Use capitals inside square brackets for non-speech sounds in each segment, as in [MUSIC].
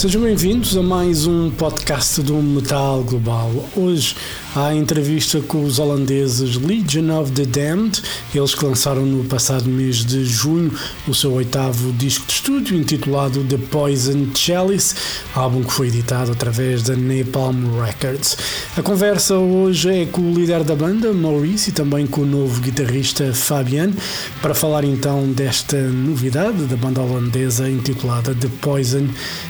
Sejam bem-vindos a mais um podcast do Metal Global. Hoje há entrevista com os holandeses Legion of the Damned, eles que lançaram no passado mês de junho o seu oitavo disco de estúdio intitulado The Poison Chalice, álbum que foi editado através da Napalm Records. A conversa hoje é com o líder da banda, Maurice, e também com o novo guitarrista Fabian, para falar então desta novidade da banda holandesa intitulada The Poison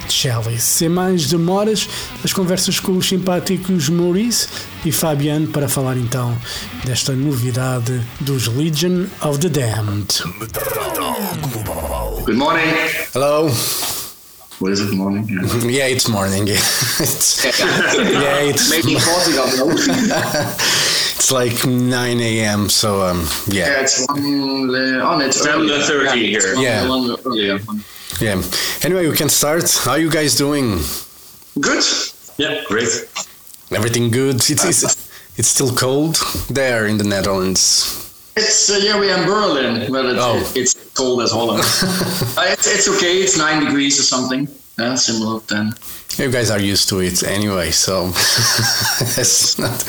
Chalice. Sem mais demoras, as conversas com os simpáticos Maurice e Fabian para falar então desta novidade dos Legion of the Damned. Good morning. Hello. What is it, morning? Yeah. [LAUGHS] Yeah, it's morning. [LAUGHS] it's, [LAUGHS] yeah, it's Maybe Portugal, no? it's like 9 a.m. So um, yeah, yeah, it's one, uh, oh, it's 10:30 earlier. here. it's Yeah. Yeah. Anyway, we can start. How you guys doing? Good. Yeah, great. Everything good? It's it's, it's still cold there in the Netherlands. It's uh, yeah, we are in Berlin, but it's, Oh. it's cold as Holland. [LAUGHS] uh, it's, it's okay. It's nine degrees or something. Yeah, similar then. You guys are used to it anyway, so [LAUGHS] it's not.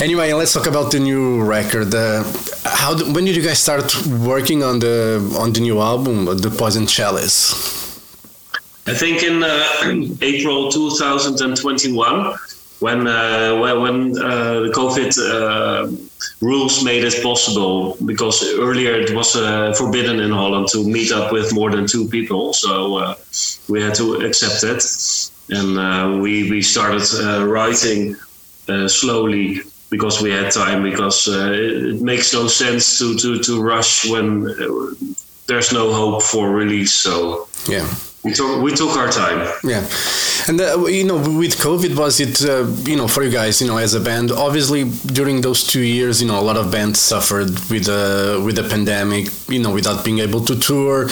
Anyway, let's talk about the new record. Uh, how? When did you guys start working on the on the new album, The Poison Chalice? I think in uh, [CLEARS THROAT] April 2021, when uh, when, when uh, the COVID uh, rules made it possible, because earlier it was uh, forbidden in Holland to meet up with more than two people, so we had to accept it, and we we started writing uh, slowly because we had time because uh, it, makes no sense to to to rush when uh, there's no hope for release. So Yeah. We took we took our time. Yeah, and uh, you know, with COVID, was it uh, you know for you guys, you know, as a band? Obviously, during those two years, you know, a lot of bands suffered with the with the pandemic. You know, without being able to tour,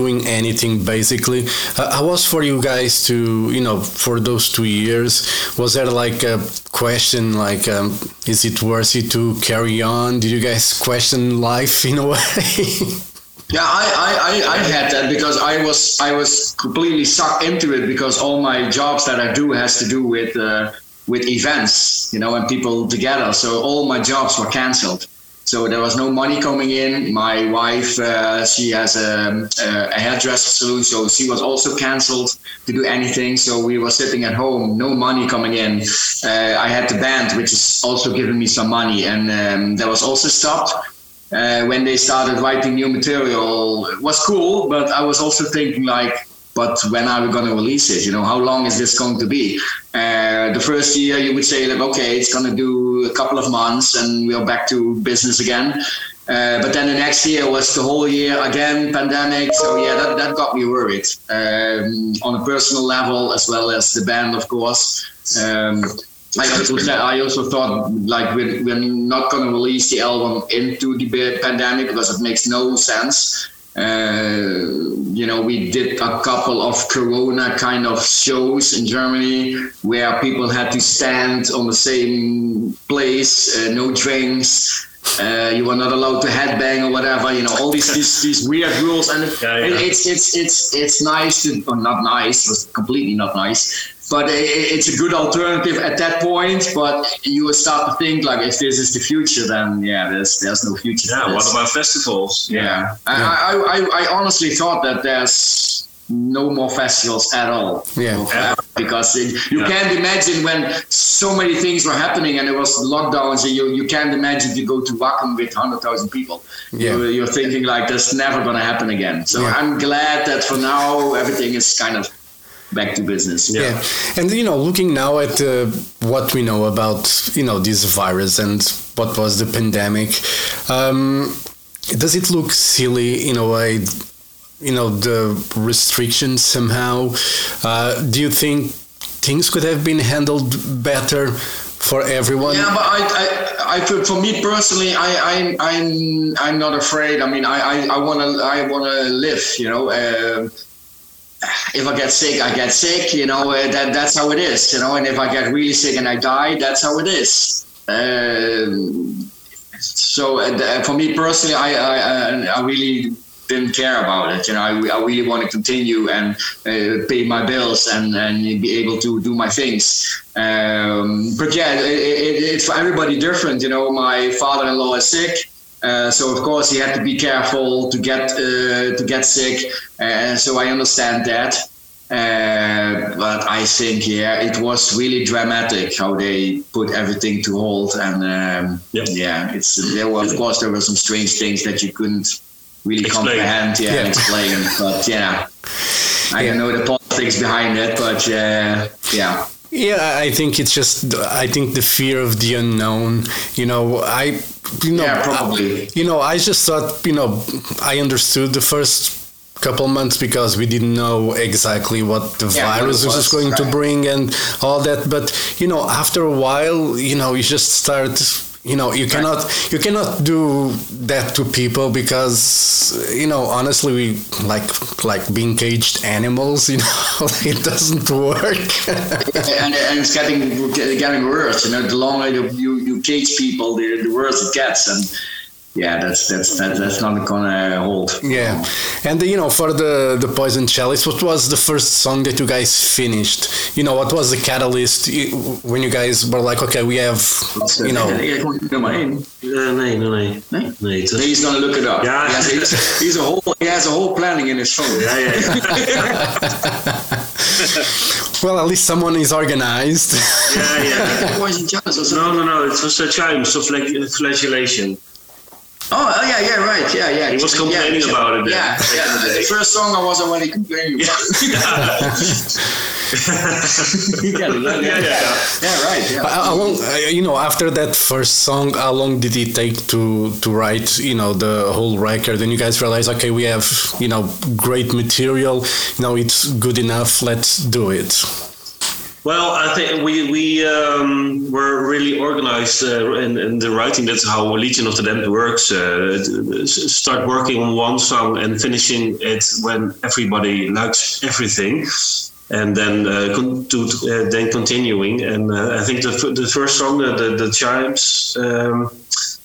doing anything basically. Uh, how was for you guys to you know for those two years? Was there like a question like, um, is it worth it to carry on? Did you guys question life in a [LAUGHS] way? Yeah, I, I, I, had that because I was I was completely sucked into it because all my jobs that I do has to do with uh, with events, you know, and people together. So all my jobs were cancelled. So there was no money coming in. My wife, uh, she has a, a hairdresser salon, so she was also cancelled to do anything. So we were sitting at home, no money coming in. Uh, I had the band, which is also giving me some money, and um, that was also stopped uh, when they started writing new material it was cool but i was also thinking like but when are we going to release it? You know how long is this going to be? Uh, the first year you would say like okay it's going to do a couple of months and we're back to business again. Uh, but then the next year was the whole year again pandemic. So yeah that, that got me worried um, on a personal level as well as the band of course. Um, I also said I also thought like we're, we're not going to release the album into the pandemic because it makes no sense. Uh, you know, we did a couple of Corona kind of shows in Germany where people had to stand on the same place, uh, no drinks. Uh, you were not allowed to headbang or whatever. You know, all these these, these weird rules, and Yeah, yeah. it's it's it's it's nice to, or not nice. It was completely not nice but i- i- it's a good alternative at that point. But you will start to think like, if this is the future, then yeah, there's there's no future. Yeah, what about festivals? Yeah, I, I, I, I honestly thought that there's no more festivals at all. Yeah. Because it, you Yeah. can't imagine when so many things were happening and there was lockdowns and you, you can't imagine to go to Wacken with 100,000 people. Yeah. You're, you're thinking like that's never going to happen again. So Yeah. I'm glad that for now everything is kind of back to business. Yeah. and you know, looking now at uh, what we know about you know this virus and what was the pandemic, um, does it look silly in a way? You know, the restrictions somehow. Uh, do you think things could have been handled better for everyone? Yeah, but I, I, I for, for me personally, I, I, I'm, I'm not afraid. I mean, I, I, I wanna, I wanna live. You know, um if I get sick, I get sick. You know, uh, that that's how it is. You know, and if I get really sick and I die, that's how it is. um, so uh, for me personally, I, I, I really didn't care about it. You know, I, I really want to continue and uh, pay my bills and, and be able to do my things. Um, but yeah, it, it, it's for everybody different. You know, my father-in-law is sick. Uh, so of course he had to be careful to get uh, to get sick, and so I understand that. Uh, but I think, yeah, it was really dramatic how they put everything to hold, and um, Yep. yeah, it's there were of course there were some strange things that you couldn't really Explain. comprehend, yeah, Yeah. and explain. But yeah, I don't know the politics behind it, but uh, yeah. Yeah, I think it's just I think the fear of the unknown. You know, I you know Yeah, probably. I- you know, I just thought you know I understood the first couple months because we didn't know exactly what the Yeah, virus was, was, going to bring and all that. But you know, after a while, you know, you just start. You know, you cannot you cannot do that to people because you know honestly we like like being caged animals. [LAUGHS] You know, [LAUGHS] it doesn't work. and, and it's getting getting worse. You know, the longer you you, you cage people, the, the worse it gets. And yeah, that's that's that, that's not gonna hold. Yeah, and you know, for the the Poison Chalice, what was the first song that you guys finished? You know, what was the catalyst when you guys were like, okay, we have, you know, Ja, gewoon nummer één. Uh, nee, nee, nee. Nee? Nee, het was- He's gonna look it up. Yeah. He has, he's, he's a whole he has a whole planning in his phone. Ja, ja, ja. well, at least someone is organized. ja, ja. [LAUGHS] Poison Chalice or. No, no, no. It was uh, Chimes of flag- Flagellation. Oh, oh, yeah, yeah, right, yeah, yeah. He was complaining yeah, about it then. Yeah, [LAUGHS] yeah. The first song I was already complaining about. You get it, yeah, Yeah, yeah, yeah. [LAUGHS] yeah, right. Yeah. How how long, uh, you know, after that first song, how long did it take to to write, you know, the whole record? And you guys realize, okay, we have, you know, great material. You know, it's good enough. Let's do it. Well, I think we we um, were really organized uh, in, in the writing. That's how Legion of the Damned works. Uh, start working on one song and finishing it when everybody likes everything, and then uh, con- to, uh, then continuing. And uh, I think the f- the first song, the the, the chimes. Um,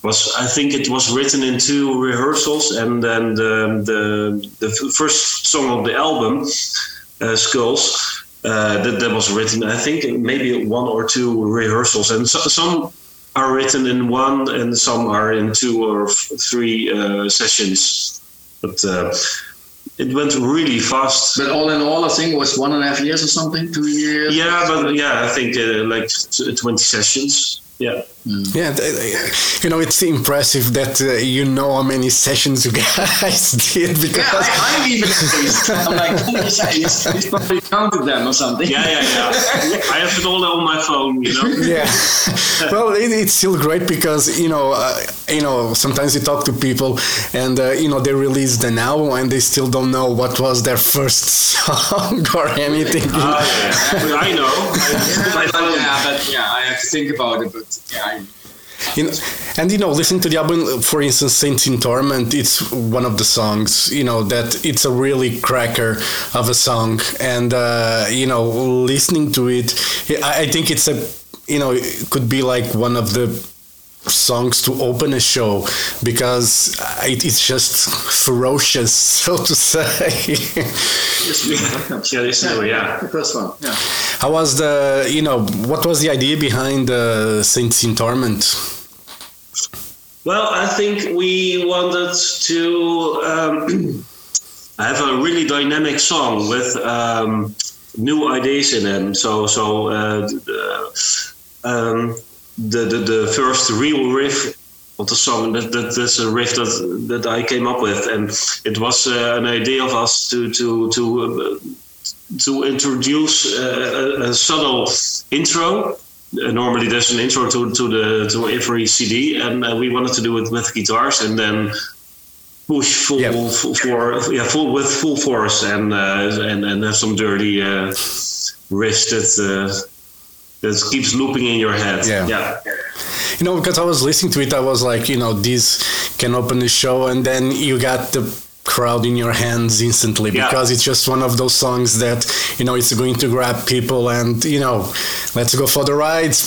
was I think it was written in two rehearsals, and then the the, the first song of the album, uh, Skulls, uh, that, that was written, I think, maybe one or two rehearsals, and so, some are written in one, and some are in two or f- three uh, sessions. But uh, it went really fast. But all in all, I think it was one and a half years or something, two years. yeah, but yeah, I think uh, like t- twenty sessions. Yeah. Yeah, th- th- you know, it's impressive that uh, you know how many sessions you [LAUGHS] guys did Yeah, because I, I'm even amazed. I'm like, [LAUGHS] he's, he's, he's probably counted them or something. Yeah, yeah, yeah. I have it all on my phone, you know. [LAUGHS] yeah well it, it's still great because you know uh, you know sometimes you talk to people and uh, you know they release the album and they still don't know what was their first song or anything Ah, yeah. I know. I Yeah, my but, yeah, but yeah, I have to think about it. But yeah, I, you know, and you know listening to the album for instance saints in torment it's one of the songs you know that it's a really cracker of a song. And uh, you know listening to it I, I think it's a you know it could be like one of the songs to open a show because it, it's just ferocious [LAUGHS] so to say Yeah, this is- yeah. the first one. Yeah. how was the you know what was the idea behind uh, saints in torment Well, I think we wanted to um, [CLEARS THROAT] have a really dynamic song with um, new ideas in them. So, so uh, the, um, the, the the first real riff of the song that, that that's a riff that that I came up with, and it was uh, an idea of us to to to. Uh, to introduce uh, a, a subtle intro uh, normally there's an intro to, to the to every CD, and uh, we wanted to do it with guitars, and then push full, for yeah full with full force, and uh, and and have some dirty uh, riffs that uh, that keeps looping in your head. Yeah. yeah. you know because i was listening to it i was like you know this can open the show and then you got the crowd in your hands instantly Yeah. because it's just one of those songs that you know it's going to grab people and you know let's go for the ride [LAUGHS]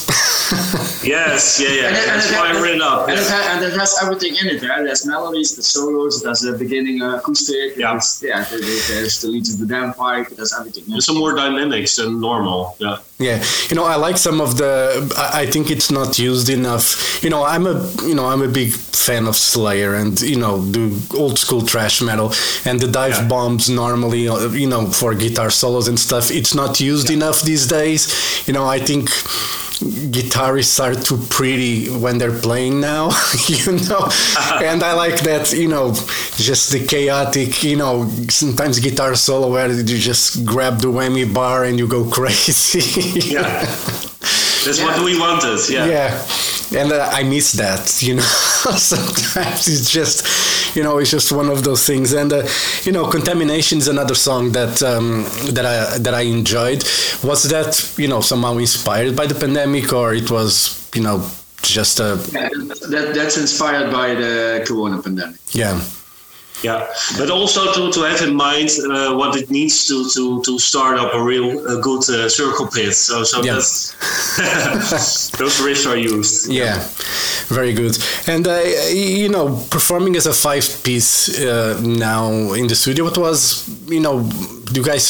Yes, yeah, yeah. And it- and That's it why I has- read it up. And it, yeah. ha- and it has everything in it. Right? There's melodies, the solos, there's the beginning uh, acoustic. Yeah. there's- yeah. there- there- There's the leads of the damn pipe. There's everything. There's some more dynamics than normal. Yeah. Yeah, you know, I like some of the. I I think it's not used enough. You know, I'm a you know I'm a big fan of Slayer and you know the old school thrash metal and the dive Yeah. bombs normally uh, you know for guitar solos and stuff. It's not used enough these days. You know, I think guitarists are too pretty when they're playing now [LAUGHS] you know [LAUGHS] and i like that you know just the chaotic you know sometimes guitar solo where you just grab the whammy bar and you go [LAUGHS] crazy Yeah. That's what we wanted. Yeah. yeah and uh, i miss that you know sometimes it's just [LAUGHS] you know it's just one of those things. And uh, you know contamination is another song that um, that i that i enjoyed. Was that you know somehow inspired by the pandemic or it was you know just a Yeah, that, that's inspired by the corona pandemic. yeah Yeah, but also to, to have in mind uh, what it needs to, to, to start up a real a good uh, circle pit. So so Yeah. that's [LAUGHS] those riffs are used. Yeah, very good. And uh, you know, performing as a five piece uh, now in the studio, what was you know, do you guys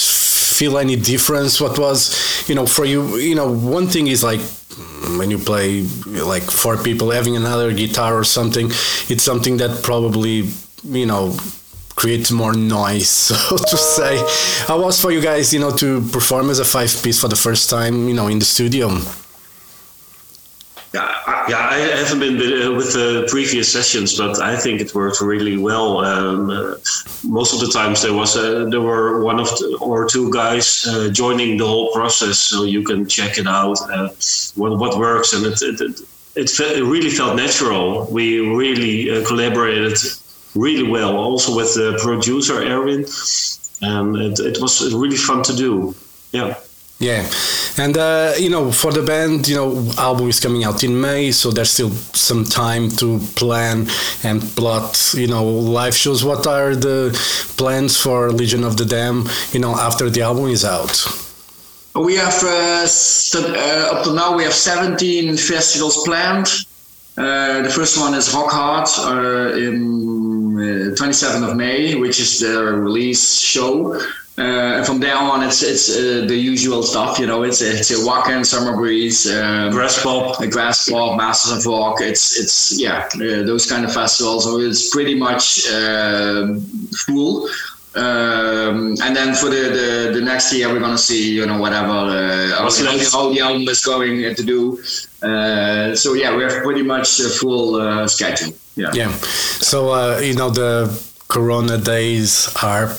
feel any difference? What was you know for you? You know, one thing is like when you play like four people having another guitar or something, it's something that probably you know create more noise [LAUGHS] so to say how was for you guys you know to perform as a five piece for the first time you know in the studio Yeah, I, yeah, I haven't been uh, with the previous sessions, but I think it worked really well. Um, uh, most of the times there was uh, there were one of the, or two guys uh, joining the whole process, so you can check it out uh, what what works, and it it, it, it, it really felt natural. We really uh, collaborated really well, also with the producer Erwin, and it, it was really fun to do. Yeah. Yeah, and uh, you know, for the band, you know, album is coming out in May, so there's still some time to plan and plot, you know, live shows. What are the plans for Legion of the Damned, you know, after the album is out? We have uh, st- uh, up to now we have 17 festivals planned. Uh, the first one is Rock Hard uh, in uh, 27th of May, which is the release show. Uh, and from there on, it's it's uh, the usual stuff. You know, it's it's a Wacken, Summer Breeze, um, Graspop. a Graspop, Masters of Rock. It's it's yeah, uh, those kind of festivals. So it's pretty much full. Um, and then for the, the, the next year, we're gonna see you know whatever uh, how, What's next? how the album is going to do. Uh, so yeah, we have pretty much a full uh, schedule. Yeah. Yeah, so uh, you know, the Corona days are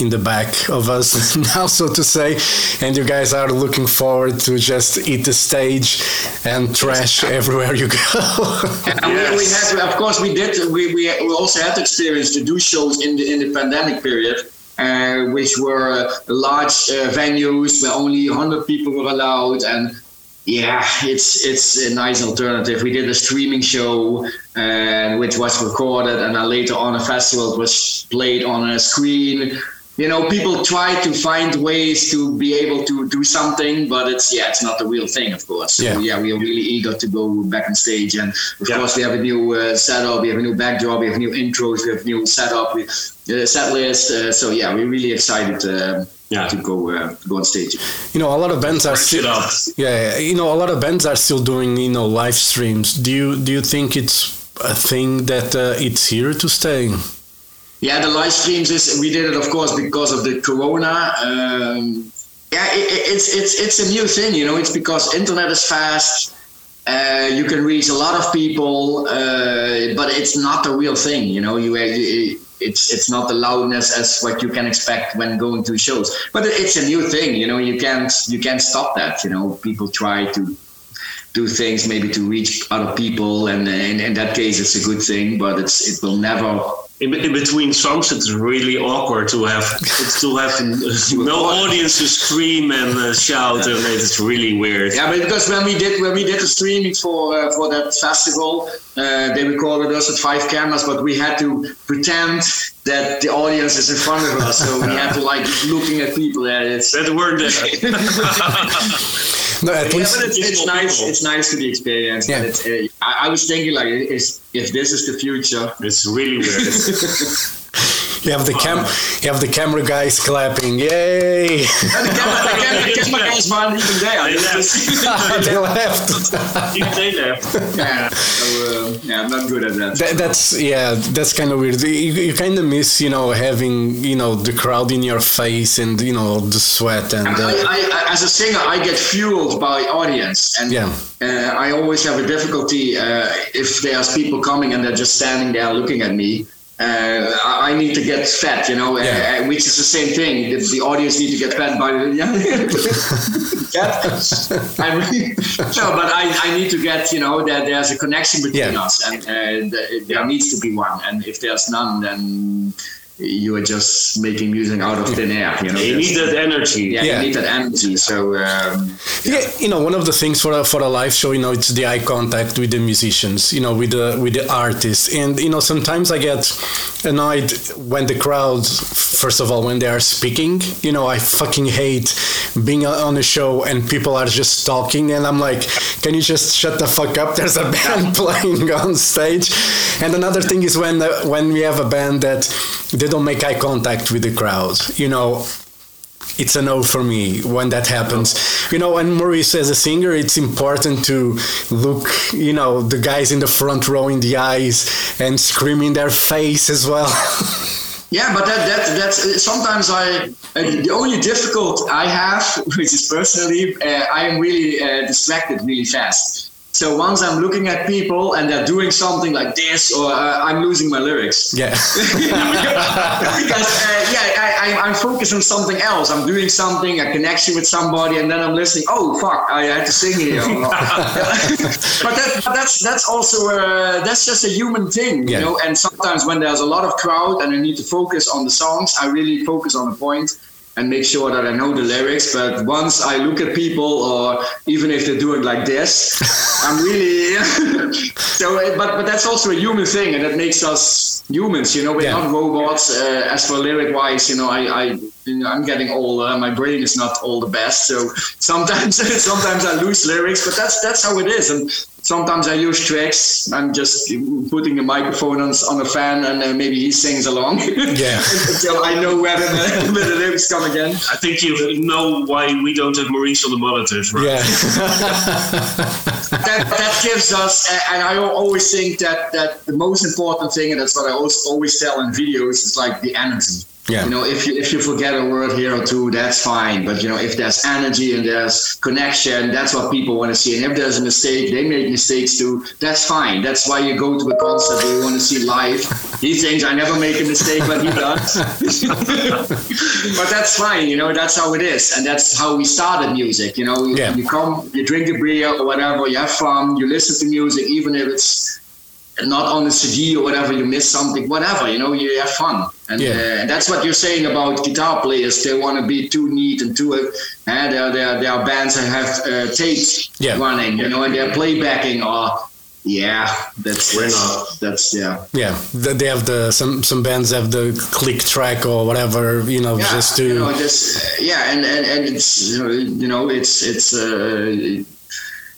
in the back of us [LAUGHS] now, so to say, and you guys are looking forward to just eat the stage and trash everywhere you go. And we, we Yes. had, of course, we did. We, we, we also had experience to do shows in the in the pandemic period, uh, which were uh, large uh, venues where only 100 people were allowed, and yeah, it's it's a nice alternative. We did a streaming show, uh, which was recorded, and then later on a festival was played on a screen. You know, people try to find ways to be able to do something, but it's yeah, it's not the real thing, of course. So Yeah. yeah, we are really eager to go back on stage, and of Yeah. course we have a new uh, setup, we have a new backdrop, we have new intros, we have new setup, we, uh, set list. Uh, so yeah, we're really excited uh, Yeah. to go uh, go on stage. you know, a lot of bands are still. up. Yeah, you know, a lot of bands are still doing you know live streams. Do you do you think it's a thing that uh, it's here to stay? Yeah, the live streams is we did it of course because of the corona. Um, yeah, it, it- it's it's it's a new thing, you know. It's because internet is fast. Uh, you can reach a lot of people, uh, but it's not the real thing, you know. You, you it's it's not the loudness as what you can expect when going to shows. But it's a new thing, you know. You can't you can't stop that, you know. People try to do things maybe to reach other people, and in, in that case, it's a good thing. But it's it will never in, in, between songs, it's really awkward to have to have [LAUGHS] no audience to scream and uh, shout, and it's really weird. Yeah, but because when we did when we did the streaming for uh, for that festival, uh, they recorded us with five cameras, but we had to pretend that the audience is in front of us, so we had to like looking at people. Yeah, it's that weren't there. [LAUGHS] [LAUGHS] [LAUGHS] No, at least yeah, it's, it's nice. It's nice to be experienced. Yeah. Uh, I, I, was thinking like, is, if this is the future, it's really weird. [LAUGHS] You have the cam, you have the camera guys clapping, yay! the camera, the camera, the camera guys weren't even there. They left. [LAUGHS] [LAUGHS] they left. even they left. Yeah, so, uh, yeah, I'm not good at that. that that's yeah, that's kind of weird. You, you kind of miss, you know, having you know the crowd in your face and you know the sweat and. Uh, I, I, as a singer, I get fueled by audience, and yeah. uh, I always have a difficulty uh, if there's people coming and they're just standing there looking at me uh, I need to get fed, you know, yeah. uh, which is the same thing. The, the, audience need to get fed by the yeah. [LAUGHS] No, but I, I need to get, you know, that there's a connection between yeah. us, and uh, there needs to be one. And if there's none, then you are just making music out of thin air. You know, you need that energy. Yeah, yeah, you need that energy. So um, yeah. yeah. you know, one of the things for a, for a live show, you know, it's the eye contact with the musicians, you know, with the with the artists, and you know, sometimes I get annoyed when the crowd, first of all, when they are speaking. You know, I fucking hate being on a show and people are just talking, and I'm like, can you just shut the fuck up? There's a [LAUGHS] band playing on stage, and another thing is when uh, when we have a band that they don't make eye contact with the crowd. You know, it's a no for me when that happens. You know, and Maurice as a singer, it's important to look, you know, the guys in the front row in the eyes and scream in their face as well. [LAUGHS] yeah, but that, that that's sometimes I uh, the only difficult I have, [LAUGHS] which is personally, uh, I am really uh, distracted really fast. So once I'm looking at people and they're doing something like this, or uh, I'm losing my lyrics. Yeah. [LAUGHS] because uh, yeah, I, am focused on something else. I'm doing something, a connection with somebody, and then I'm listening. Oh fuck, I had to sing here. [LAUGHS] [LAUGHS] but that, that's that's also uh, that's just a human thing, you yeah. know. And sometimes when there's a lot of crowd and I need to focus on the songs, I really focus on the point and make sure that I know the lyrics. But once I look at people, or even if they're doing like this, [LAUGHS] I'm really [LAUGHS] so. But but that's also a human thing, and that makes us humans. You know, we're yeah. not robots. Uh, as for lyric wise, you know, I, I you know, I'm getting older. My brain is not all the best, so sometimes [LAUGHS] sometimes I lose lyrics. But that's that's how it is, and sometimes I use tracks. I'm just putting a microphone on, on a fan and uh, maybe he sings along. [LAUGHS] Yeah. Until I know where the, [LAUGHS] where the lyrics come again. I think you know why we don't have Maurice on the monitors, right? Yeah. that, that gives us, and I always think that, that the most important thing, and that's what I always, always tell in videos, is like the energy yeah. You know, if you if you forget a word here or two, that's fine. But you know, if there's energy and there's connection, that's what people want to see. And if there's a mistake, they make mistakes too. That's fine. That's why you go to a concert you want to see live. [LAUGHS] He thinks I never make a mistake, but he does. [LAUGHS] [LAUGHS] but that's fine. You know, that's how it is, and that's how we started music. You know, yeah. you come, you drink a beer or whatever, you have fun, you listen to music, even if it's not on a CD or whatever, you miss something, whatever, you know, you have fun. And, yeah. uh, and that's what you're saying about guitar players. They want to be too neat and too, uh, there, there, there are bands that have uh, tapes yeah. running, you know, and they're playbacking or, yeah, that's, we're not, that's, yeah. Yeah, they have the, some, some bands have the click track or whatever, you know, yeah, just to. You know, just, yeah, and, and, and it's, you know, it's, it's, uh,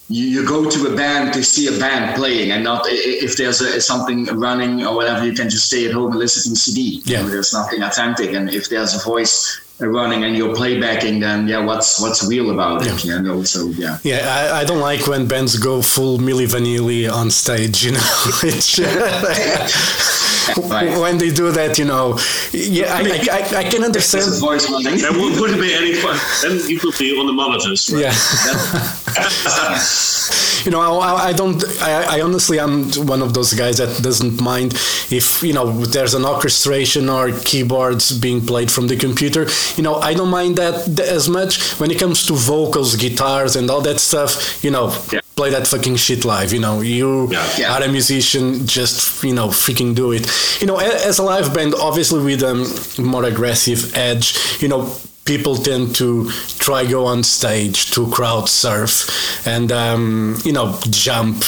you, you go to a band to see a band playing and not if there's a, something running or whatever you can just stay at home and listen to the cd yeah. You know, there's nothing authentic. And if there's a voice running and you're playbacking then yeah what's what's real about it? Yeah. you know so yeah. Yeah I, I don't like when bands go full Milli Vanilli on stage you know [LAUGHS] it's [LAUGHS] right. when they do that you know yeah I, I, I, I can understand. Voice running. There wouldn't be any fun. Then you could be on the monitors right? yeah [LAUGHS] you know I, I don't I, I honestly I'm one of those guys that doesn't mind if you know there's an orchestration or keyboards being played from the computer you know, I don't mind that as much when it comes to vocals, guitars, and all that stuff. You know, yeah. play that fucking shit live. You know, you Yeah. Yeah. are a musician, just you know, freaking do it. You know, as a live band, obviously with a um, more aggressive edge, you know, people tend to try go on stage to crowd surf and um, you know jump.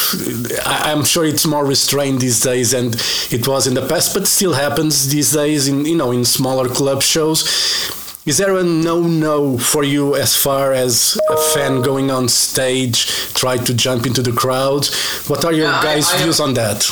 I, I'm sure it's more restrained these days, and it was in the past, but still happens these days in you know in smaller club shows. Is there a no-no for you as far as a fan going on stage try to jump into the crowd? What are your Yeah, I- guys' I- views on that?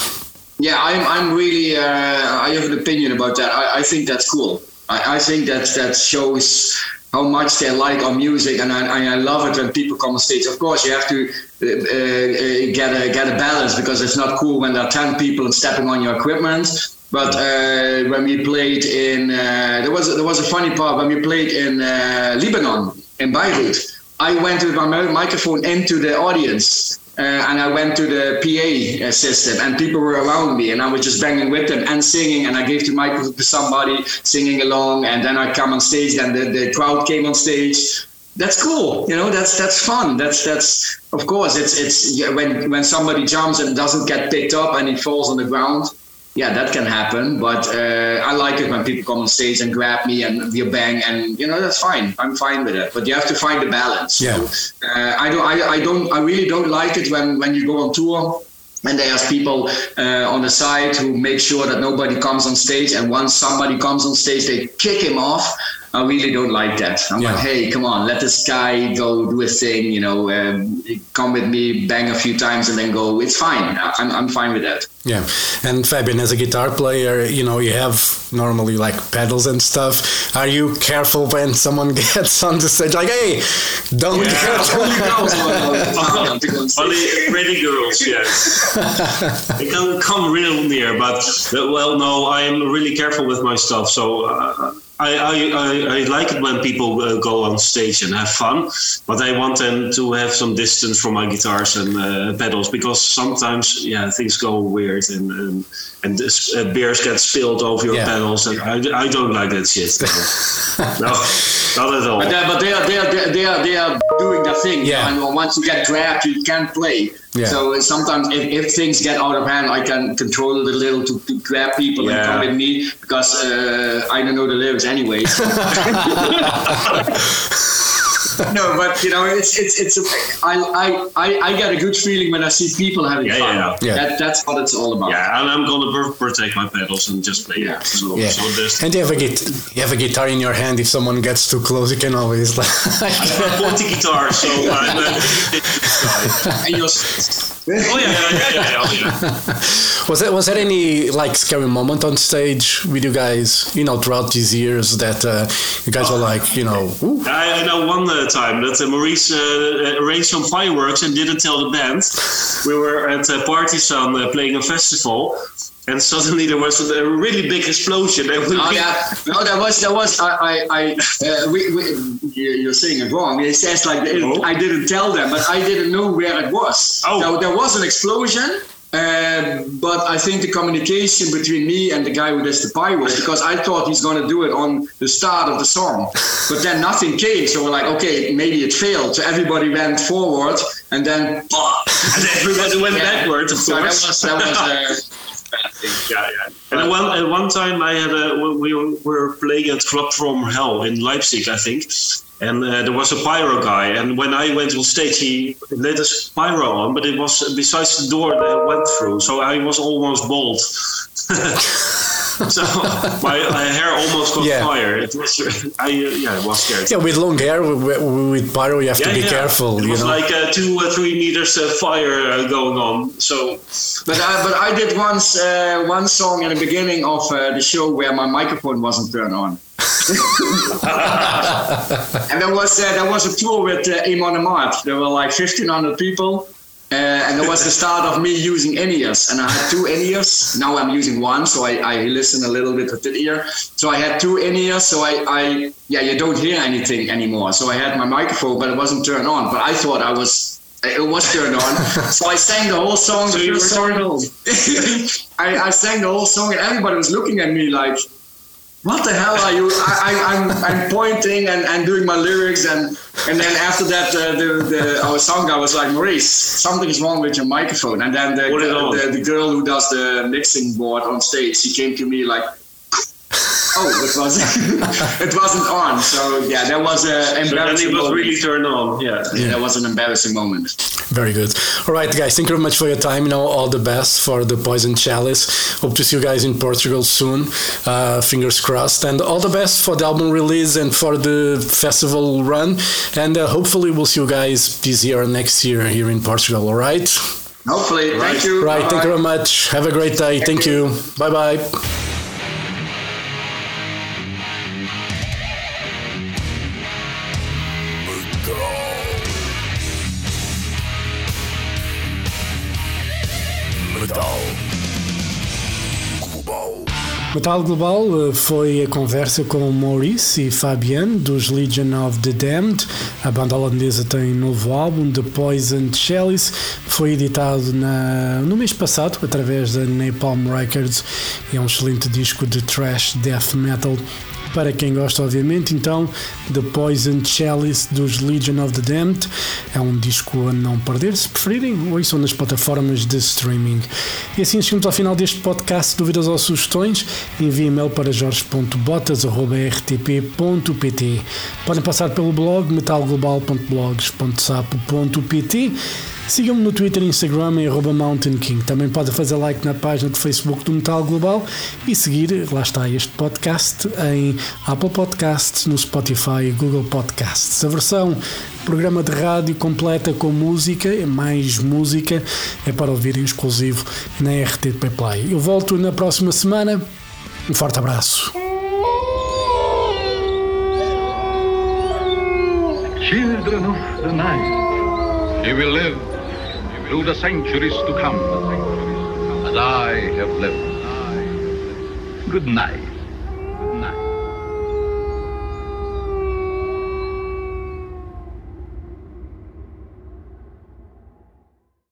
Yeah, I'm, I'm really, uh, I have an opinion about that. I, I think that's cool. I, I think that that shows how much they like our music, and I, I love it when people come on stage. Of course, you have to uh, uh, get a get a balance because it's not cool when there are ten people stepping on your equipment. But uh, when we played in, uh, there was there was a funny part when we played in uh, Lebanon in Beirut. I went with my microphone into the audience uh, and I went to the PA uh, system, and people were around me, and I was just banging with them and singing, and I gave the microphone to somebody singing along, and then I come on stage, and the, the crowd came on stage. That's cool, you know. That's that's fun. That's that's of course. It's it's yeah, when when somebody jumps and doesn't get picked up and he falls on the ground. Yeah, that can happen, but uh, I like it when people come on stage and grab me and we bang, and you know that's fine. I'm fine with it, but you have to find the balance. Yeah. So, uh, I don't. I, I don't. I really don't like it when when you go on tour and there's people uh, on the side who make sure that nobody comes on stage. And once somebody comes on stage, they kick him off. I really don't like that. I'm Yeah. like, hey, come on, let this guy go do his thing. You know, um, come with me, bang a few times, and then go. It's fine. I'm I'm fine with that. Yeah, and Fabian, as a guitar player, you know you have normally like pedals and stuff. Are you careful when someone [LAUGHS] gets on the stage? Like, hey, don't Yeah. get [LAUGHS] Only girls are allowed to go [LAUGHS] on stage. Only pretty girls, yes. they can come real near, but well, no, I am really careful with my stuff. So uh, I, I, I, I like it when people uh, go on stage and have fun, but I want them to have some distance from my guitars and uh, pedals because sometimes, yeah, things go weird and and, and this, uh, beers get spilled over your Yeah. pedals, and I, I don't like that shit. No, [LAUGHS] no not at all. But, they, but they are they are they are- they are doing their thing. Yeah. And once you get grabbed, you can't play. Yeah. So sometimes if, if things get out of hand, I can control it a little to, to grab people and come with me because uh, I don't know the lyrics anyway. [LAUGHS] [LAUGHS] [LAUGHS] no, but you know, it's it's it's. A, I, I I I get a good feeling when I see people having Yeah, fun. yeah, yeah. That that's what it's all about. Yeah, and I'm gonna protect my pedals and just play. Yeah. So, Yeah, so there's and you have a git- you have a guitar in your hand. If someone gets too close, you can always [LAUGHS] like. I have a pointy guitar, so I'm uh, [LAUGHS] And you're, oh yeah, yeah, yeah, yeah, yeah, oh, yeah. Was there was there any like scary moment on stage with you guys? You know, throughout these years that uh, you guys were like, you know, I, I know one uh, time that uh, Maurice uh, arranged some fireworks and didn't tell the band. We were at uh, Party.San uh, playing a festival, and suddenly there was a really big explosion. And we, Oh yeah, no, that was that was I I, I uh, we, we you- you're saying it wrong. It says like Oh. I didn't tell them, but I didn't know where it was. Oh. So there was an explosion. Uh, but I think the communication between me and the guy who does the pyro, because I thought he's going to do it on the start of the song, but then nothing came. So we're like, okay, maybe it failed. So everybody went forward, and then [LAUGHS] and everybody went Yeah. backwards, of So that course. was that was uh, yeah, yeah. And at one, at one time, I had a we were, playing at Club from Hell in Leipzig, I think, and uh, there was a pyro guy. And when I went on stage, he lit his pyro on, but it was besides the door that I went through, so I was almost bald. [LAUGHS] so my, my hair almost caught Yeah. fire. It was, I uh, yeah, I was scared. yeah, with long hair, with, with pyro, you have to Yeah, be yeah. careful. It You was know, like uh, two or three meters of fire uh, going on. So But I, but I did once uh, one song in the beginning of uh, the show where my microphone wasn't turned on. [LAUGHS] and there was uh, there was a tour with uh, Amon Amarth. There were like 1,500 people. Uh, and there was the start of me using in-ears, and I had two in-ears. Now I'm using one, so I, I listen a little bit with the ear. So I had two in-ears, so I, I yeah, you don't hear anything anymore. So I had my microphone, but it wasn't turned on. But I thought I was it was turned on. [LAUGHS] so I sang the whole song. So the you were song. [LAUGHS] I, I sang the whole song, and everybody was looking at me like, what the hell are you? I, I, I'm, I'm pointing and, and doing my lyrics and and then after that uh, the, the our sound guy was like Maurice, something is wrong with your microphone. And then the, the, the girl who does the mixing board on stage, she came to me like oh, it wasn't. [LAUGHS] it wasn't on. So yeah, that was an embarrassing. So it was moment. really turned on. Yeah. yeah, that was an embarrassing moment. Very good. All right, guys. Thank you very much for your time. You know, all the best for the Poison Chalice. Hope to see you guys in Portugal soon. Uh, fingers crossed, and all the best for the album release and for the festival run. And uh, hopefully, we'll see you guys this year or next year here in Portugal. All right. Hopefully. Right. Thank you. Right. Bye. Thank you very much. Have a great day. Thank, thank you. you. Bye bye. Metal Global eh, foi a conversa com Maurice e Fabian dos Legion of the Damned. A banda holandesa tem um novo álbum, The Poison Chalice. Foi editado na, no mês passado através da Napalm Records. É um excelente disco de thrash death metal para quem gosta, obviamente. Então, The Poison Chalice dos Legion of the Damned é um disco a não perder. Se preferirem, ouçam nas plataformas de streaming. E assim chegamos ao final deste podcast. Dúvidas ou sugestões? Envie e-mail para jorge.botas.rtp.pt. Podem passar pelo blog metalglobal.blogs.sapo.pt Sigam-me no Twitter e Instagram em Mountain King. Também pode fazer like na página do Facebook do Metal Global e seguir, lá está, este podcast em Apple Podcasts, no Spotify e Google Podcasts. A versão programa de rádio completa com música, mais música, é para ouvirem exclusivo na RTP Play. Eu volto na próxima semana. Um forte abraço. Children of the night, you will live through the centuries to come, as I have lived. Good night.